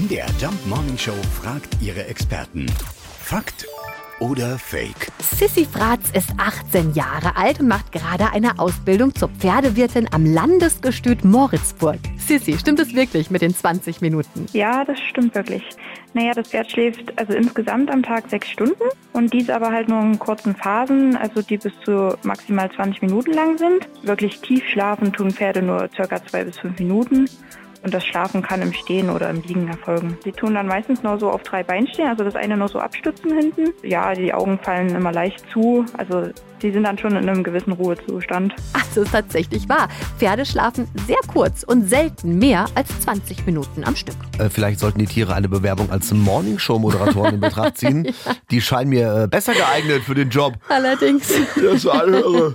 MDR Jump Morning Show fragt ihre Experten. Fakt oder Fake? Sissy Fratz ist 18 Jahre alt und macht gerade eine Ausbildung zur Pferdewirtin am Landesgestüt Moritzburg. Sissy, stimmt es wirklich mit den 20 Minuten? Ja, das stimmt wirklich. Naja, das Pferd schläft also insgesamt am Tag sechs Stunden und dies aber halt nur in kurzen Phasen, also die bis zu maximal 20 Minuten lang sind. Wirklich tief schlafen tun Pferde nur circa zwei bis fünf Minuten. Und das Schlafen kann im Stehen oder im Liegen erfolgen. Sie tun dann meistens nur so auf drei Beinen stehen, also das eine nur so abstützen hinten. Ja, die Augen fallen immer leicht zu, also sie sind dann schon in einem gewissen Ruhezustand. Ach, das ist tatsächlich wahr. Pferde schlafen sehr kurz und selten mehr als 20 Minuten am Stück. Äh, vielleicht sollten die Tiere eine Bewerbung als Morningshow-Moderatoren in Betracht ziehen. ja. Die scheinen mir äh, besser geeignet für den Job. Allerdings. Das ist irre.